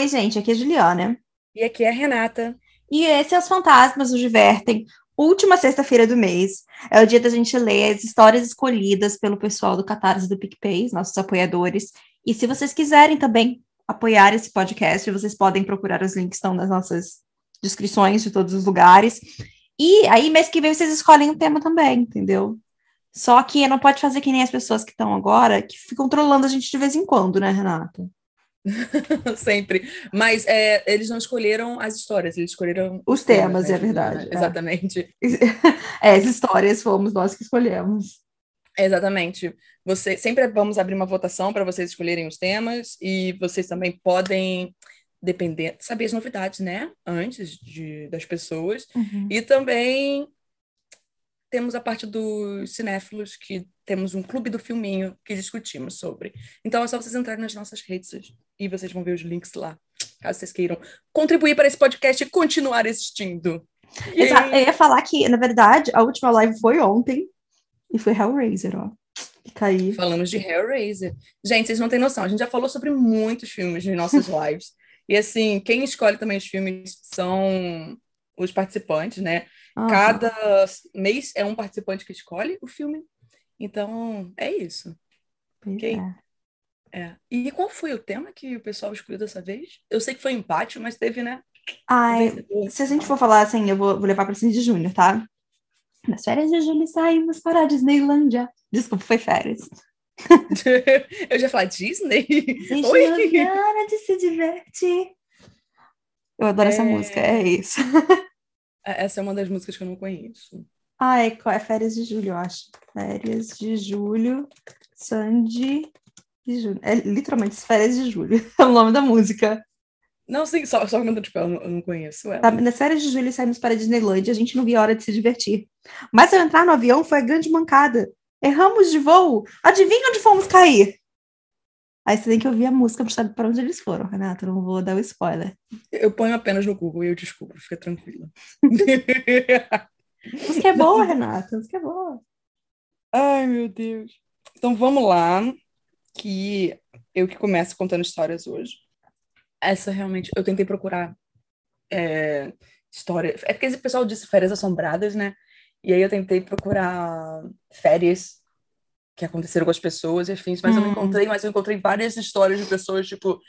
Oi, gente, aqui é a Juliana. E aqui é a Renata. E esse é Os Fantasmas nos Divertem. Última sexta-feira do mês. É o dia da gente ler as histórias escolhidas pelo pessoal do Catarse do PicPay, nossos apoiadores. E se vocês quiserem também apoiar esse podcast, vocês podem procurar os links estão nas nossas descrições de todos os lugares. E aí, mês que vem, vocês escolhem o tema também, entendeu? Só que não pode fazer que nem as pessoas que estão agora, que ficam trolando a gente de vez em quando, né, Renata? Sempre. Mas é, eles não escolheram as histórias, eles escolheram os temas, temas é verdade. Né? Exatamente. É, as histórias fomos nós que escolhemos. Exatamente. Você sempre vamos abrir uma votação para vocês escolherem os temas e vocês também podem depender, saber as novidades, né? Antes de, das pessoas. Uhum. E também temos a parte dos cinéfilos, que temos um clube do filminho que discutimos sobre. Então é só vocês entrarem nas nossas redes e vocês vão ver os links lá, caso vocês queiram contribuir para esse podcast e continuar existindo. Exato. Eu ia falar que, na verdade, a última live foi ontem e foi Hellraiser, ó. Fica aí. Falamos de Hellraiser. Gente, vocês não têm noção, a gente já falou sobre muitos filmes nas nossas lives. e assim, quem escolhe também os filmes são os participantes, né? Uhum. Cada mês é um participante que escolhe o filme. Então, é isso. Okay? É. é. E qual foi o tema que o pessoal escolheu dessa vez? Eu sei que foi empate, mas teve, né? Ai, se a gente for falar assim, eu vou, vou levar para de junho, tá? Nas férias de julho saímos para a Disneylândia. Desculpa, foi férias. eu já falei Disney? Oi? de se divertir. Eu adoro é... essa música, é isso. É, essa é uma das músicas que eu não conheço. Ah, é, é Férias de Julho, eu acho. Férias de Julho, Sandy de Julho. É literalmente Férias de Julho, é o nome da música. Não, sim, só, só que tipo, eu não, eu não conheço ela. Tá, nas férias de julho saímos para a Disneylandia, a gente não via hora de se divertir. Mas ao entrar no avião foi a grande mancada. Erramos de voo. Adivinha onde fomos cair? Aí você tem que ouvir a música para saber para onde eles foram, Renato. Não vou dar o spoiler. Eu ponho apenas no Google e eu descubro, fica tranquila. música é boa, Renata. Música é boa. Ai, meu Deus. Então vamos lá, que eu que começo contando histórias hoje. Essa realmente, eu tentei procurar é, história. É porque esse pessoal disse férias assombradas, né? E aí eu tentei procurar férias que aconteceram com as pessoas e afins, mas hum. eu não hum. encontrei, mas eu encontrei várias histórias de pessoas, tipo,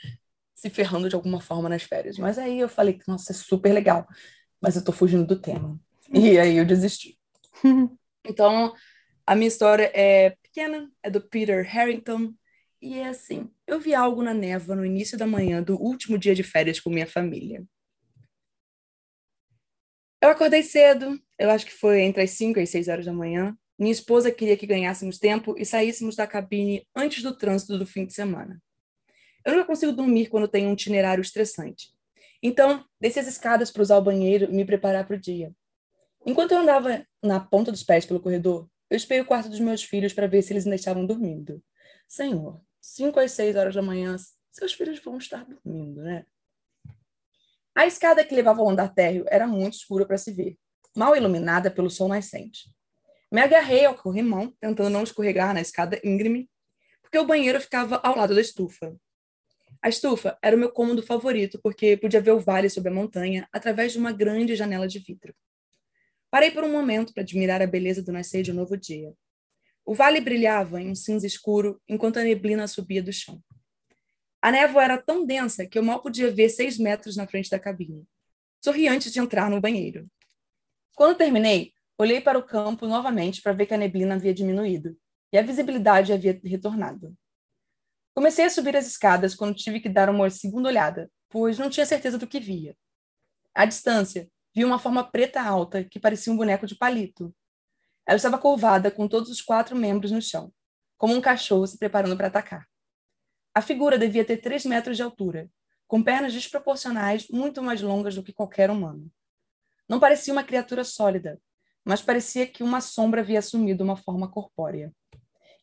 se ferrando de alguma forma nas férias. Mas aí eu falei que, nossa, é super legal, mas eu tô fugindo do tema. E aí eu desisti. então, a minha história é pequena, é do Peter Harrington, e é assim: eu vi algo na névoa no início da manhã do último dia de férias com minha família. Eu acordei cedo, eu acho que foi entre as 5 e as 6 horas da manhã, minha esposa queria que ganhássemos tempo e saíssemos da cabine antes do trânsito do fim de semana. Eu nunca consigo dormir quando tenho um itinerário estressante. Então, desci as escadas para usar o banheiro e me preparar para o dia. Enquanto eu andava na ponta dos pés pelo corredor, eu espiei o quarto dos meus filhos para ver se eles ainda estavam dormindo. Senhor, cinco às seis horas da manhã, seus filhos vão estar dormindo, né? A escada que levava ao andar térreo era muito escura para se ver, mal iluminada pelo sol nascente. Me agarrei ao corrimão, tentando não escorregar na escada íngreme, porque o banheiro ficava ao lado da estufa. A estufa era o meu cômodo favorito, porque podia ver o vale sob a montanha através de uma grande janela de vidro. Parei por um momento para admirar a beleza do nascer de um novo dia. O vale brilhava em um cinza escuro enquanto a neblina subia do chão. A névoa era tão densa que eu mal podia ver seis metros na frente da cabine. Sorri antes de entrar no banheiro. Quando terminei, Olhei para o campo novamente para ver que a neblina havia diminuído e a visibilidade havia retornado. Comecei a subir as escadas quando tive que dar uma segunda olhada, pois não tinha certeza do que via. À distância, vi uma forma preta alta que parecia um boneco de palito. Ela estava curvada com todos os quatro membros no chão, como um cachorro se preparando para atacar. A figura devia ter três metros de altura, com pernas desproporcionais muito mais longas do que qualquer humano. Não parecia uma criatura sólida, mas parecia que uma sombra havia assumido uma forma corpórea.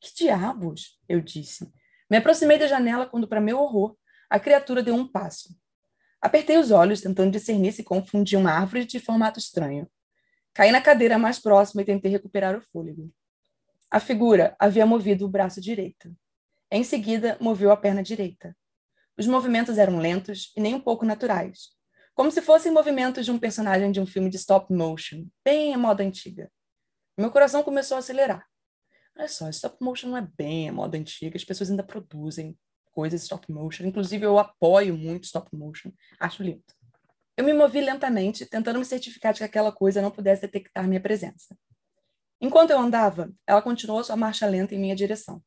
Que diabos? eu disse. Me aproximei da janela quando, para meu horror, a criatura deu um passo. Apertei os olhos, tentando discernir se confundia uma árvore de formato estranho. Caí na cadeira mais próxima e tentei recuperar o fôlego. A figura havia movido o braço direito. Em seguida, moveu a perna direita. Os movimentos eram lentos e nem um pouco naturais, como se fossem movimentos de um personagem de um filme de stop motion, bem a moda antiga. Meu coração começou a acelerar. Olha só, stop motion não é bem a moda antiga, as pessoas ainda produzem coisas stop motion, inclusive eu apoio muito stop motion, acho lindo. Eu me movi lentamente, tentando me certificar de que aquela coisa não pudesse detectar minha presença. Enquanto eu andava, ela continuou sua marcha lenta em minha direção.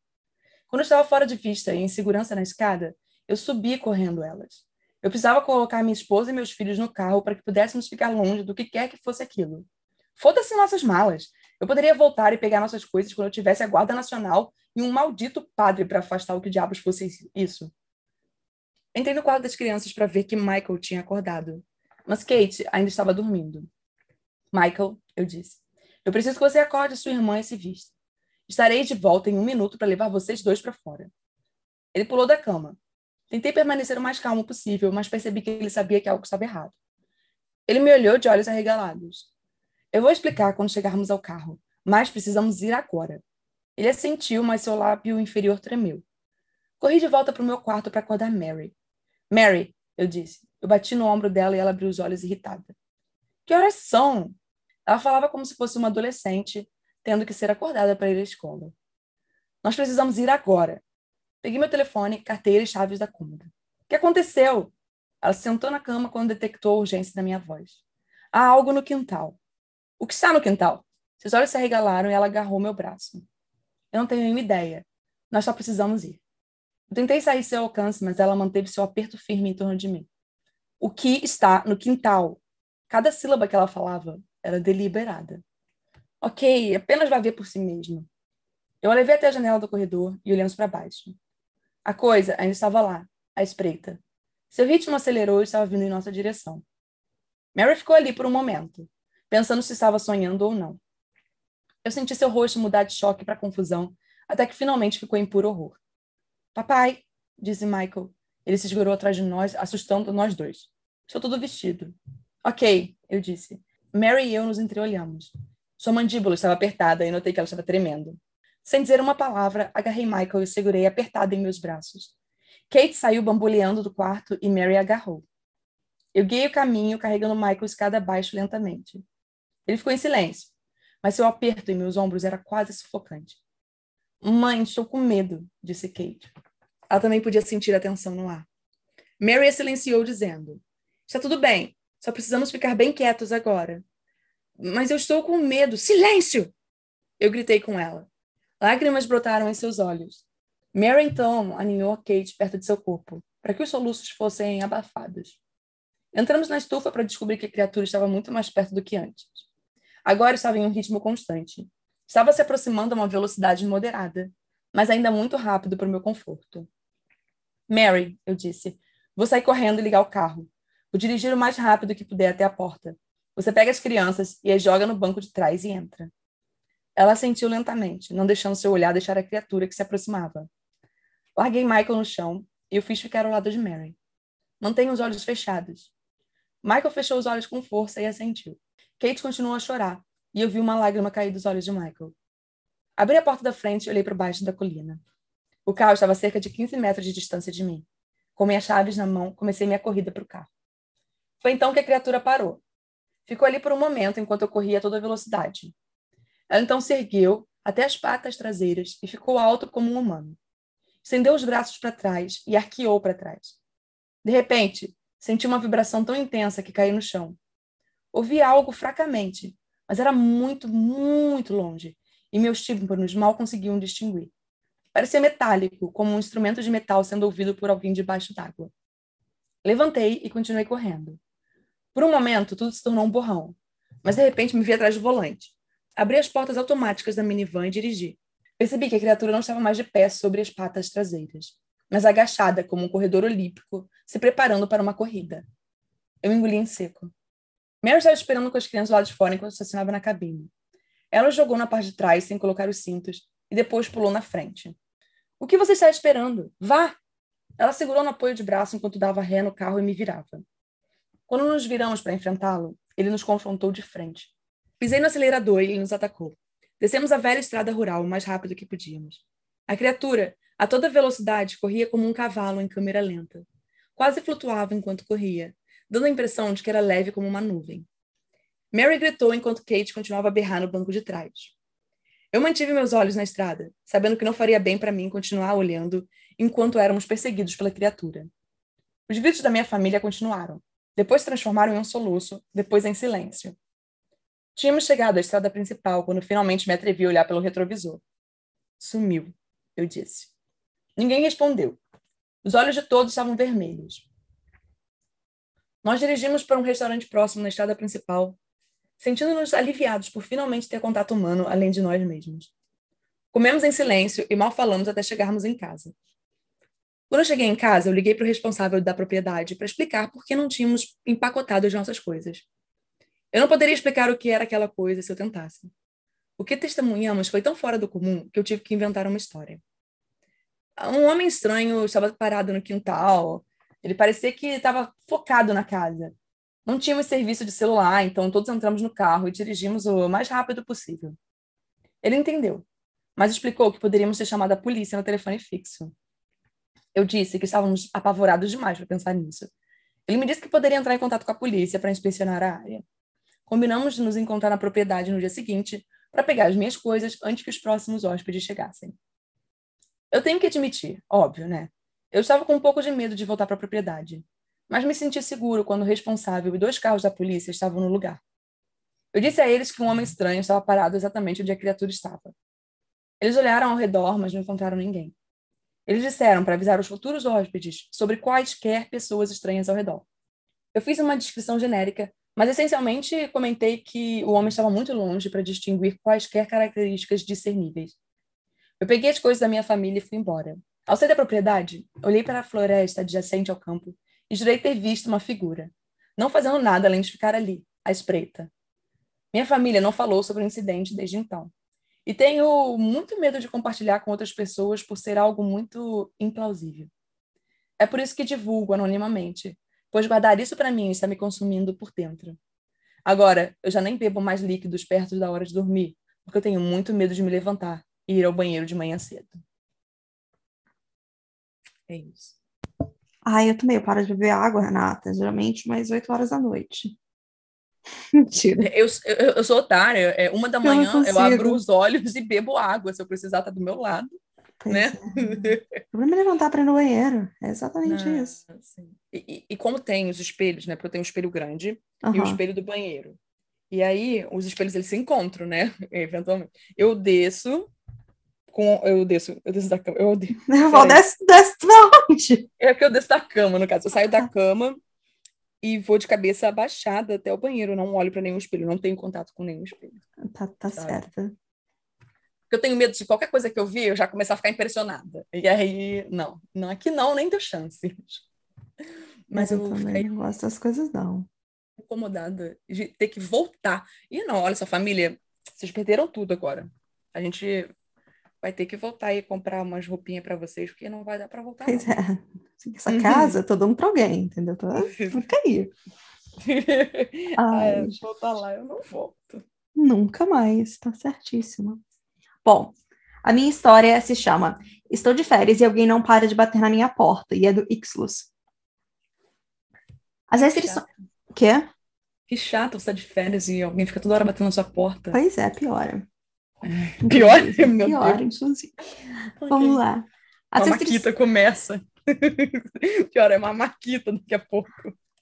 Quando eu estava fora de vista e em segurança na escada, eu subi correndo elas. Eu precisava colocar minha esposa e meus filhos no carro para que pudéssemos ficar longe do que quer que fosse aquilo. Foda-se nossas malas. Eu poderia voltar e pegar nossas coisas quando eu tivesse a Guarda Nacional e um maldito padre para afastar o que diabos fosse isso. Entrei no quarto das crianças para ver que Michael tinha acordado. Mas Kate ainda estava dormindo. Michael, eu disse, eu preciso que você acorde sua irmã e se vista. Estarei de volta em um minuto para levar vocês dois para fora. Ele pulou da cama. Tentei permanecer o mais calmo possível, mas percebi que ele sabia que algo estava errado. Ele me olhou de olhos arregalados. Eu vou explicar quando chegarmos ao carro, mas precisamos ir agora. Ele assentiu, mas seu lábio inferior tremeu. Corri de volta para o meu quarto para acordar Mary. Mary, eu disse. Eu bati no ombro dela e ela abriu os olhos irritada. Que horas são? Ela falava como se fosse uma adolescente, tendo que ser acordada para ir à escola. Nós precisamos ir agora. Peguei meu telefone, carteira e chaves da cômoda. O que aconteceu? Ela se sentou na cama quando detectou a urgência da minha voz. Há algo no quintal. O que está no quintal? Seus olhos se arregalaram e ela agarrou meu braço. Eu não tenho nenhuma ideia. Nós só precisamos ir. Eu tentei sair seu alcance, mas ela manteve seu aperto firme em torno de mim. O que está no quintal? Cada sílaba que ela falava era deliberada. Ok, apenas vai ver por si mesmo. Eu a levei até a janela do corredor e olhamos para baixo. A coisa ainda estava lá, à espreita. Seu ritmo acelerou e estava vindo em nossa direção. Mary ficou ali por um momento, pensando se estava sonhando ou não. Eu senti seu rosto mudar de choque para confusão, até que finalmente ficou em puro horror. Papai, disse Michael. Ele se segurou atrás de nós, assustando nós dois. Estou todo vestido. Ok, eu disse. Mary e eu nos entreolhamos. Sua mandíbula estava apertada e notei que ela estava tremendo. Sem dizer uma palavra, agarrei Michael e segurei apertado em meus braços. Kate saiu bamboleando do quarto e Mary agarrou. Eu guiei o caminho, carregando Michael escada abaixo lentamente. Ele ficou em silêncio, mas seu aperto em meus ombros era quase sufocante. Mãe, estou com medo, disse Kate. Ela também podia sentir a tensão no ar. Mary a silenciou, dizendo: Está tudo bem, só precisamos ficar bem quietos agora. Mas eu estou com medo. Silêncio! Eu gritei com ela. Lágrimas brotaram em seus olhos. Mary então aninhou Kate perto de seu corpo, para que os soluços fossem abafados. Entramos na estufa para descobrir que a criatura estava muito mais perto do que antes. Agora estava em um ritmo constante. Estava se aproximando a uma velocidade moderada, mas ainda muito rápido para o meu conforto. Mary, eu disse, vou sair correndo e ligar o carro. Vou dirigir o mais rápido que puder até a porta. Você pega as crianças e as joga no banco de trás e entra. Ela sentiu lentamente, não deixando seu olhar deixar a criatura que se aproximava. Larguei Michael no chão e o fiz ficar ao lado de Mary. Mantenha os olhos fechados. Michael fechou os olhos com força e assentiu. Kate continuou a chorar e eu vi uma lágrima cair dos olhos de Michael. Abri a porta da frente e olhei para baixo da colina. O carro estava a cerca de 15 metros de distância de mim. Com minhas chaves na mão, comecei minha corrida para o carro. Foi então que a criatura parou. Ficou ali por um momento enquanto eu corria a toda velocidade, ela então se ergueu até as patas traseiras e ficou alto como um humano. Estendeu os braços para trás e arqueou para trás. De repente, senti uma vibração tão intensa que caí no chão. Ouvi algo fracamente, mas era muito, muito longe, e meus tímpanos mal conseguiam distinguir. Parecia metálico, como um instrumento de metal sendo ouvido por alguém debaixo d'água. Levantei e continuei correndo. Por um momento, tudo se tornou um borrão, mas de repente me vi atrás do volante. Abri as portas automáticas da minivan e dirigi. Percebi que a criatura não estava mais de pé sobre as patas traseiras, mas agachada como um corredor olímpico, se preparando para uma corrida. Eu engoli em seco. Mary estava esperando com as crianças lá de fora enquanto estacionava na cabine. Ela jogou na parte de trás sem colocar os cintos e depois pulou na frente. O que você está esperando? Vá! Ela segurou no apoio de braço enquanto dava ré no carro e me virava. Quando nos viramos para enfrentá-lo, ele nos confrontou de frente. Pisei no acelerador e ele nos atacou. Descemos a velha estrada rural o mais rápido que podíamos. A criatura, a toda velocidade, corria como um cavalo em câmera lenta. quase flutuava enquanto corria, dando a impressão de que era leve como uma nuvem. Mary gritou enquanto Kate continuava a berrar no banco de trás. Eu mantive meus olhos na estrada, sabendo que não faria bem para mim continuar olhando enquanto éramos perseguidos pela criatura. Os gritos da minha família continuaram. Depois se transformaram em um soluço, depois em silêncio. Tínhamos chegado à estrada principal quando finalmente me atrevi a olhar pelo retrovisor. Sumiu, eu disse. Ninguém respondeu. Os olhos de todos estavam vermelhos. Nós dirigimos para um restaurante próximo na estrada principal, sentindo-nos aliviados por finalmente ter contato humano além de nós mesmos. Comemos em silêncio e mal falamos até chegarmos em casa. Quando eu cheguei em casa, eu liguei para o responsável da propriedade para explicar por que não tínhamos empacotado as nossas coisas. Eu não poderia explicar o que era aquela coisa se eu tentasse. O que testemunhamos foi tão fora do comum que eu tive que inventar uma história. Um homem estranho estava parado no quintal. Ele parecia que estava focado na casa. Não tínhamos serviço de celular, então todos entramos no carro e dirigimos o mais rápido possível. Ele entendeu, mas explicou que poderíamos ter chamado a polícia no telefone fixo. Eu disse que estávamos apavorados demais para pensar nisso. Ele me disse que poderia entrar em contato com a polícia para inspecionar a área. Combinamos de nos encontrar na propriedade no dia seguinte para pegar as minhas coisas antes que os próximos hóspedes chegassem. Eu tenho que admitir, óbvio, né? Eu estava com um pouco de medo de voltar para a propriedade, mas me senti seguro quando o responsável e dois carros da polícia estavam no lugar. Eu disse a eles que um homem estranho estava parado exatamente onde a criatura estava. Eles olharam ao redor, mas não encontraram ninguém. Eles disseram para avisar os futuros hóspedes sobre quaisquer pessoas estranhas ao redor. Eu fiz uma descrição genérica mas essencialmente comentei que o homem estava muito longe para distinguir quaisquer características discerníveis. Eu peguei as coisas da minha família e fui embora. Ao sair da propriedade, olhei para a floresta adjacente ao campo e jurei ter visto uma figura, não fazendo nada além de ficar ali, à espreita. Minha família não falou sobre o incidente desde então. E tenho muito medo de compartilhar com outras pessoas por ser algo muito implausível. É por isso que divulgo anonimamente, pois guardar isso para mim está me consumindo por dentro. Agora, eu já nem bebo mais líquidos perto da hora de dormir, porque eu tenho muito medo de me levantar e ir ao banheiro de manhã cedo. É isso. Ai, eu também, eu paro de beber água, Renata, geralmente mais 8 horas da noite. Mentira. Eu, eu, eu sou otária. É uma da manhã, eu, eu, abro os olhos e bebo água. Se eu precisar, tá do meu lado. Pois né? É. O problema é levantar para ir no banheiro. É exatamente Não, isso. E, e, como tem os espelhos, né? Porque eu tenho um espelho grande uhum. e o espelho do banheiro. E aí, os espelhos, eles se encontram, né? Eventualmente. Eu desço com... Eu desço, eu desço da cama. Eu, desço, eu vou desce, desce da onde? É que eu desço da cama, no caso. Eu saio da cama e vou de cabeça abaixada até o banheiro. Não olho para nenhum espelho. Não tenho contato com nenhum espelho. Tá, tá certo eu tenho medo de qualquer coisa que eu vi, eu já começar a ficar impressionada. E aí, não, não aqui não, nem deu chance. Mas eu, eu também não gosto das coisas, não. Incomodada de ter que voltar. E não, olha só, família, vocês perderam tudo agora. A gente vai ter que voltar e comprar umas roupinhas para vocês, porque não vai dar para voltar. Pois não. é. Essa casa, uhum. tô dando para alguém, entendeu? Tô, tô cair. Ai, voltar lá, eu não volto. Nunca mais, tá certíssima. Bom, a minha história se chama Estou de férias e alguém não para de bater na minha porta, e é do Ixlus. As restrições. O quê? Que chato você tá de férias e alguém fica toda hora batendo na sua porta. Pois é, piora. É. Pior, meu pior, Deus. inclusive. Okay. Vamos lá. As a maquita começa. Pior, é uma maquita daqui a pouco.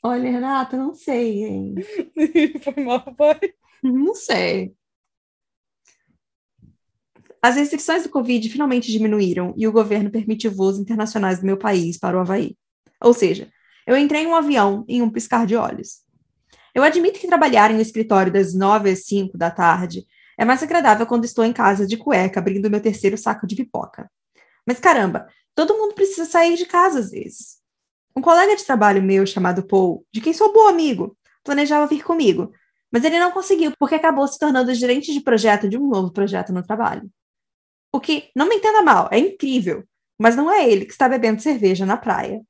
Olha, Renata, não sei, hein? Foi mal, vai. Não sei. As restrições do Covid finalmente diminuíram e o governo permitiu voos internacionais do meu país para o Havaí. Ou seja, eu entrei em um avião em um piscar de olhos. Eu admito que trabalhar em um escritório das nove às cinco da tarde é mais agradável quando estou em casa de cueca abrindo meu terceiro saco de pipoca. Mas caramba, todo mundo precisa sair de casa às vezes. Um colega de trabalho meu chamado Paul, de quem sou bom amigo, planejava vir comigo, mas ele não conseguiu porque acabou se tornando gerente de projeto de um novo projeto no trabalho. O que, não me entenda mal, é incrível, mas não é ele que está bebendo cerveja na praia.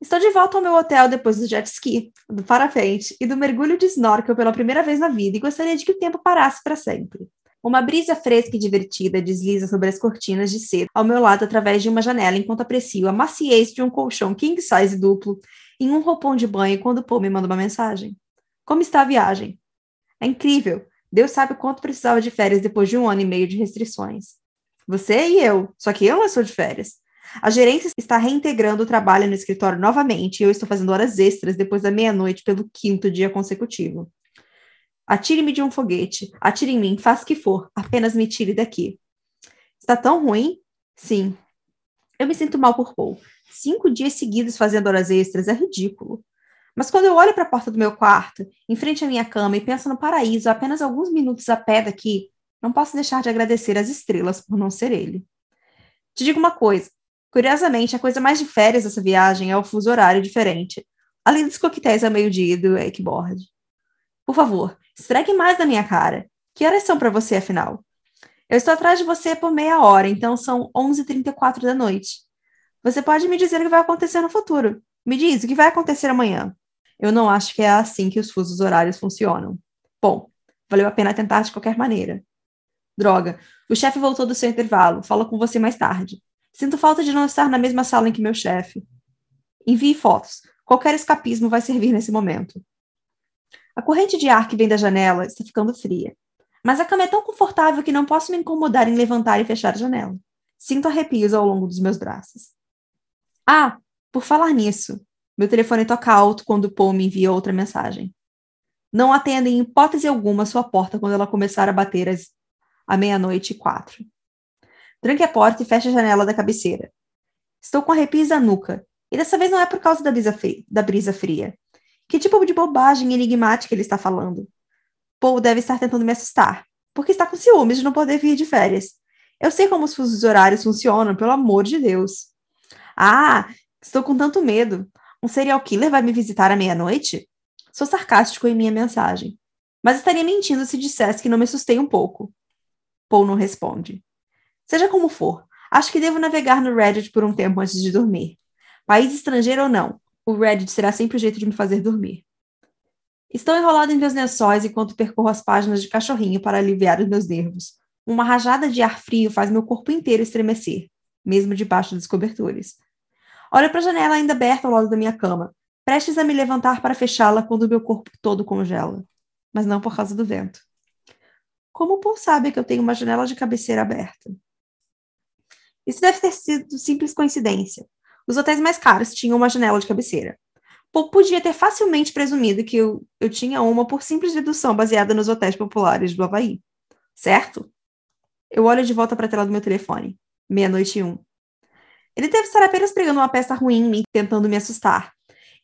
Estou de volta ao meu hotel depois do jet ski, do parapente e do mergulho de snorkel pela primeira vez na vida e gostaria de que o tempo parasse para sempre. Uma brisa fresca e divertida desliza sobre as cortinas de seda ao meu lado através de uma janela enquanto aprecio a maciez de um colchão king size duplo em um roupão de banho quando Paul me manda uma mensagem. Como está a viagem? É incrível. Deus sabe quanto precisava de férias depois de um ano e meio de restrições. Você e eu, só que eu não estou de férias. A gerência está reintegrando o trabalho no escritório novamente e eu estou fazendo horas extras depois da meia-noite pelo quinto dia consecutivo. Atire-me de um foguete. Atire em mim, faça o que for. Apenas me tire daqui. Está tão ruim? Sim. Eu me sinto mal por Paul. Cinco dias seguidos fazendo horas extras é ridículo. Mas quando eu olho para a porta do meu quarto, em frente à minha cama, e penso no paraíso apenas alguns minutos a pé daqui, não posso deixar de agradecer as estrelas por não ser ele. Te digo uma coisa. Curiosamente, a coisa mais de férias dessa viagem é o fuso horário diferente, além dos coquetéis a meio-dia do wakeboard. Por favor, Esfregue mais na minha cara. Que horas são para você, afinal? Eu estou atrás de você por meia hora, então são 11h34 da noite. Você pode me dizer o que vai acontecer no futuro. Me diz o que vai acontecer amanhã. Eu não acho que é assim que os fusos horários funcionam. Bom, valeu a pena tentar de qualquer maneira. Droga, o chefe voltou do seu intervalo. Falo com você mais tarde. Sinto falta de não estar na mesma sala em que meu chefe. Envie fotos. Qualquer escapismo vai servir nesse momento. A corrente de ar que vem da janela está ficando fria. Mas a cama é tão confortável que não posso me incomodar em levantar e fechar a janela. Sinto arrepios ao longo dos meus braços. Ah, por falar nisso, meu telefone toca alto quando Paul me envia outra mensagem. Não atenda em hipótese alguma sua porta quando ela começar a bater às à meia-noite e quatro. Tranque a porta e feche a janela da cabeceira. Estou com arrepios na nuca, e dessa vez não é por causa da brisa, da brisa fria. Que tipo de bobagem enigmática ele está falando? Paul deve estar tentando me assustar, porque está com ciúmes de não poder vir de férias. Eu sei como os fusos horários funcionam, pelo amor de Deus. Ah, estou com tanto medo. Um serial killer vai me visitar à meia-noite? Sou sarcástico em minha mensagem, mas estaria mentindo se dissesse que não me assustei um pouco. Paul não responde. Seja como for, acho que devo navegar no Reddit por um tempo antes de dormir. País estrangeiro ou não, o Reddit será sempre o jeito de me fazer dormir. Estou enrolado em meus lençóis enquanto percorro as páginas de cachorrinho para aliviar os meus nervos. Uma rajada de ar frio faz meu corpo inteiro estremecer, mesmo debaixo dos cobertores. Olho para a janela ainda aberta ao lado da minha cama, prestes a me levantar para fechá-la quando meu corpo todo congela. Mas não por causa do vento. Como Paul sabe que eu tenho uma janela de cabeceira aberta? Isso deve ter sido simples coincidência. Os hotéis mais caros tinham uma janela de cabeceira. Paul podia ter facilmente presumido que eu, eu tinha uma por simples dedução baseada nos hotéis populares do Havaí. Certo? Eu olho de volta para a tela do meu telefone. Meia-noite e um. Ele deve estar apenas pregando uma peça ruim em mim, tentando me assustar.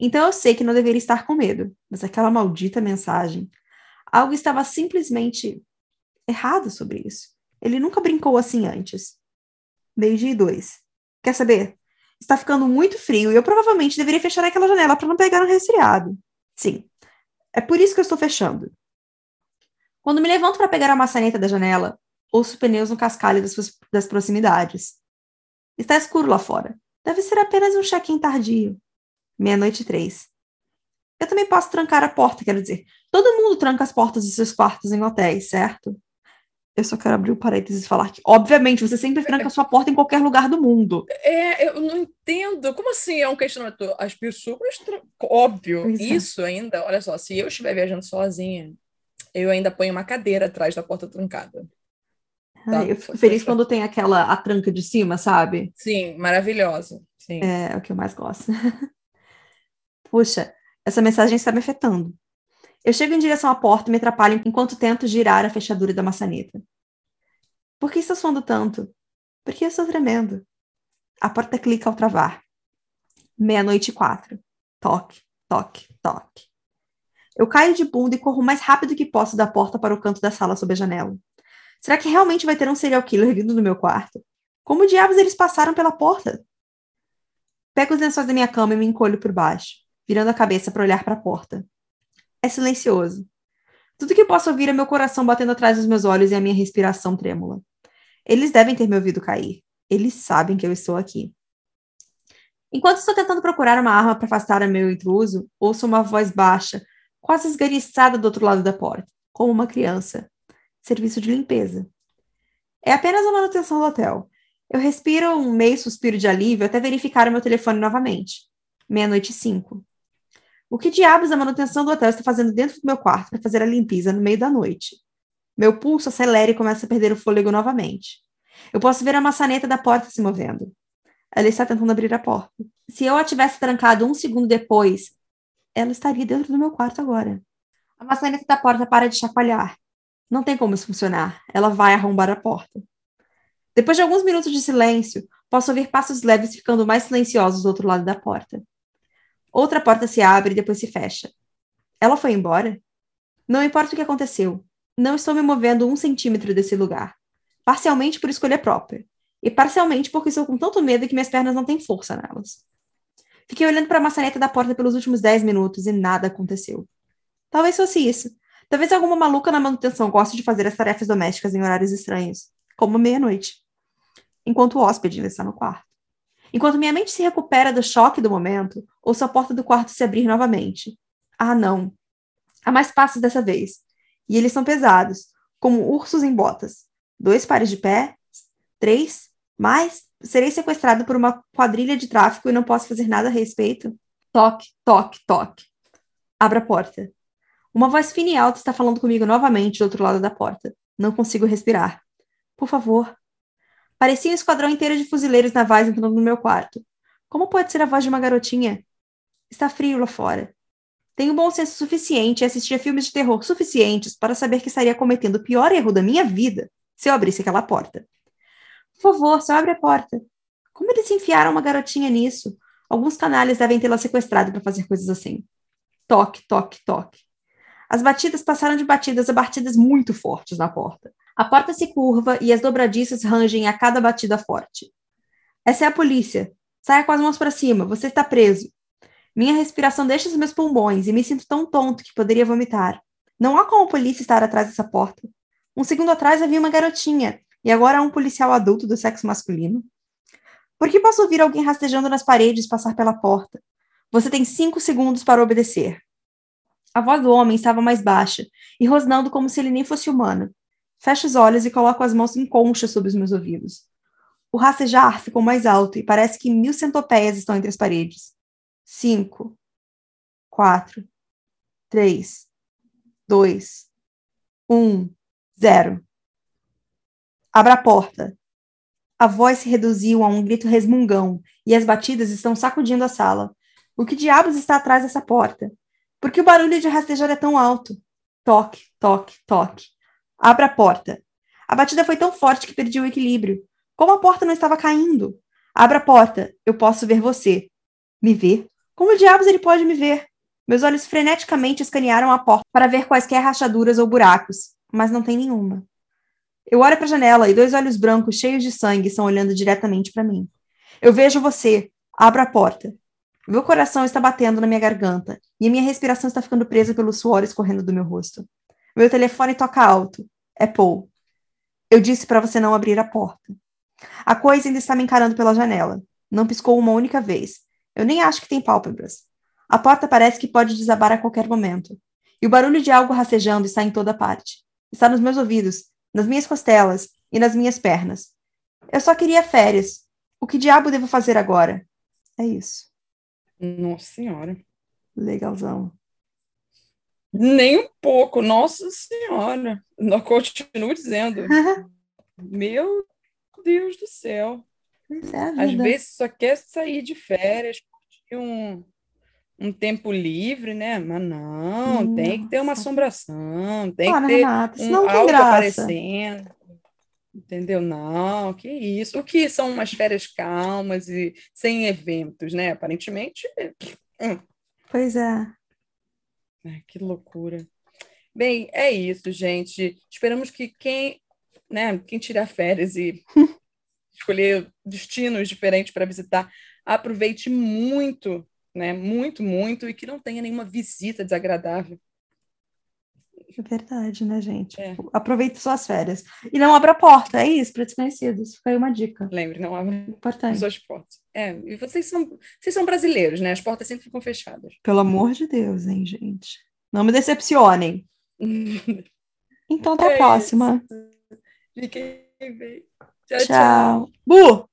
Então eu sei que não deveria estar com medo. Mas aquela maldita mensagem. Algo estava simplesmente errado sobre isso. Ele nunca brincou assim antes. Meio-dia e dois. Quer saber? Está ficando muito frio e eu provavelmente deveria fechar aquela janela para não pegar um resfriado. Sim, é por isso que eu estou fechando. Quando me levanto para pegar a maçaneta da janela, ouço pneus no cascalho das, das proximidades. Está escuro lá fora. Deve ser apenas um check-in tardio. Meia-noite e três. Eu também posso trancar a porta, quero dizer. Todo mundo tranca as portas dos seus quartos em hotéis, certo? Eu só quero abrir o um parênteses e falar que, obviamente, você sempre tranca a sua porta em qualquer lugar do mundo. É, eu não entendo. Como assim é um questionamento? As pessoas. Óbvio, é. isso ainda. Olha só, se eu estiver viajando sozinha, eu ainda ponho uma cadeira atrás da porta trancada. Tá? eu fico feliz quando tem aquela a tranca de cima, sabe? Sim, maravilhosa. Sim. É, é o que eu mais gosto. Puxa, essa mensagem está me afetando. Eu chego em direção à porta e me atrapalho enquanto tento girar a fechadura da maçaneta. Por que está suando tanto? Porque eu estou tremendo. A porta clica ao travar. Meia-noite e quatro. Toque, toque, toque. Eu caio de bunda e corro o mais rápido que posso da porta para o canto da sala sob a janela. Será que realmente vai ter um serial killer vindo no meu quarto? Como diabos eles passaram pela porta? Pego os lençóis da minha cama e me encolho por baixo, virando a cabeça para olhar para a porta é silencioso. Tudo que posso ouvir é meu coração batendo atrás dos meus olhos e a minha respiração trêmula. Eles devem ter me ouvido cair. Eles sabem que eu estou aqui. Enquanto estou tentando procurar uma arma para afastar o meu intruso, ouço uma voz baixa, quase esganiçada do outro lado da porta, como uma criança. Serviço de limpeza. É apenas a manutenção do hotel. Eu respiro um meio suspiro de alívio até verificar o meu telefone novamente. Meia-noite e cinco. O que diabos a manutenção do hotel está fazendo dentro do meu quarto para fazer a limpeza no meio da noite? Meu pulso acelera e começa a perder o fôlego novamente. Eu posso ver a maçaneta da porta se movendo. Ela está tentando abrir a porta. Se eu a tivesse trancado um segundo depois, ela estaria dentro do meu quarto agora. A maçaneta da porta para de chacoalhar. Não tem como isso funcionar. Ela vai arrombar a porta. Depois de alguns minutos de silêncio, posso ouvir passos leves ficando mais silenciosos do outro lado da porta. Outra porta se abre e depois se fecha. Ela foi embora? Não importa o que aconteceu. Não estou me movendo um centímetro desse lugar. Parcialmente por escolha própria. E parcialmente porque estou com tanto medo que minhas pernas não têm força nelas. Fiquei olhando para a maçaneta da porta pelos últimos dez minutos e nada aconteceu. Talvez fosse isso. Talvez alguma maluca na manutenção goste de fazer as tarefas domésticas em horários estranhos, como meia-noite, enquanto o hóspede ainda está no quarto. Enquanto minha mente se recupera do choque do momento, ouço a porta do quarto se abrir novamente. Ah, não. Há mais passos dessa vez. E eles são pesados, como ursos em botas. Dois pares de pé, três, mais. Serei sequestrado por uma quadrilha de tráfico e não posso fazer nada a respeito? Toque, toque, toque. Abra a porta. Uma voz fina e alta está falando comigo novamente do outro lado da porta. Não consigo respirar. Por favor. Parecia um esquadrão inteiro de fuzileiros navais entrando no meu quarto. Como pode ser a voz de uma garotinha? Está frio lá fora. Tenho bom senso suficiente e assistia filmes de terror suficientes para saber que estaria cometendo o pior erro da minha vida se eu abrisse aquela porta. Por favor, só abre a porta. Como eles enfiaram uma garotinha nisso? Alguns canalhas devem tê-la sequestrado para fazer coisas assim. Toque, toque, toque. As batidas passaram de batidas a batidas muito fortes na porta. A porta se curva e as dobradiças rangem a cada batida forte. Essa é a polícia. Saia com as mãos para cima, você está preso. Minha respiração deixa os meus pulmões e me sinto tão tonto que poderia vomitar. Não há como a polícia estar atrás dessa porta. Um segundo atrás havia uma garotinha, e agora há um policial adulto do sexo masculino. Por que posso ouvir alguém rastejando nas paredes passar pela porta? Você tem cinco segundos para obedecer. A voz do homem estava mais baixa e rosnando como se ele nem fosse humano. Fecho os olhos e coloco as mãos em concha sobre os meus ouvidos. O rastejar ficou mais alto e parece que mil centopeias estão entre as paredes. Cinco, quatro, três, dois, um, zero. Abra a porta. A voz se reduziu a um grito resmungão e as batidas estão sacudindo a sala. O que diabos está atrás dessa porta? Por que o barulho de rastejar é tão alto? Toque, toque, toque. Abra a porta. A batida foi tão forte que perdi o equilíbrio. Como a porta não estava caindo? Abra a porta. Eu posso ver você. Me ver? Como diabos ele pode me ver? Meus olhos freneticamente escanearam a porta para ver quaisquer rachaduras ou buracos, mas não tem nenhuma. Eu olho para a janela e dois olhos brancos cheios de sangue estão olhando diretamente para mim. Eu vejo você. Abra a porta. Meu coração está batendo na minha garganta e a minha respiração está ficando presa pelo suor escorrendo do meu rosto. Meu telefone toca alto. É Paul. Eu disse para você não abrir a porta. A coisa ainda está me encarando pela janela. Não piscou uma única vez. Eu nem acho que tem pálpebras. A porta parece que pode desabar a qualquer momento. E o barulho de algo rastejando está em toda parte. Está nos meus ouvidos, nas minhas costelas e nas minhas pernas. Eu só queria férias. O que diabo devo fazer agora? É isso. Nossa Senhora. Legalzão. Nem um pouco, Nossa Senhora. Eu continuo dizendo. Meu Deus do céu. É Às vezes só quer sair de férias, curtir um, um tempo livre, né? Mas não, Nossa. tem que ter uma assombração, tem que ter Renata, um algo aparecendo. Entendeu? Não, que isso. O que são umas férias calmas e sem eventos, né? Aparentemente. Hum. Pois é. Ai, que loucura. Bem, é isso, gente. Esperamos que quem, né, quem tirar férias e escolher destinos diferentes para visitar, aproveite muito, né? Muito, muito, e que não tenha nenhuma visita desagradável. É verdade, né, gente? É. Aproveite suas férias. E não abra a porta, é isso, para desconhecidos. Fica aí uma dica. Lembre, não abra Importante. suas portas. É, e vocês são, vocês são brasileiros, né? As portas sempre ficam fechadas. Pelo amor de Deus, hein, gente? Não me decepcionem. então, até é a próxima. Fiquem Tchau, tchau. tchau. Bu!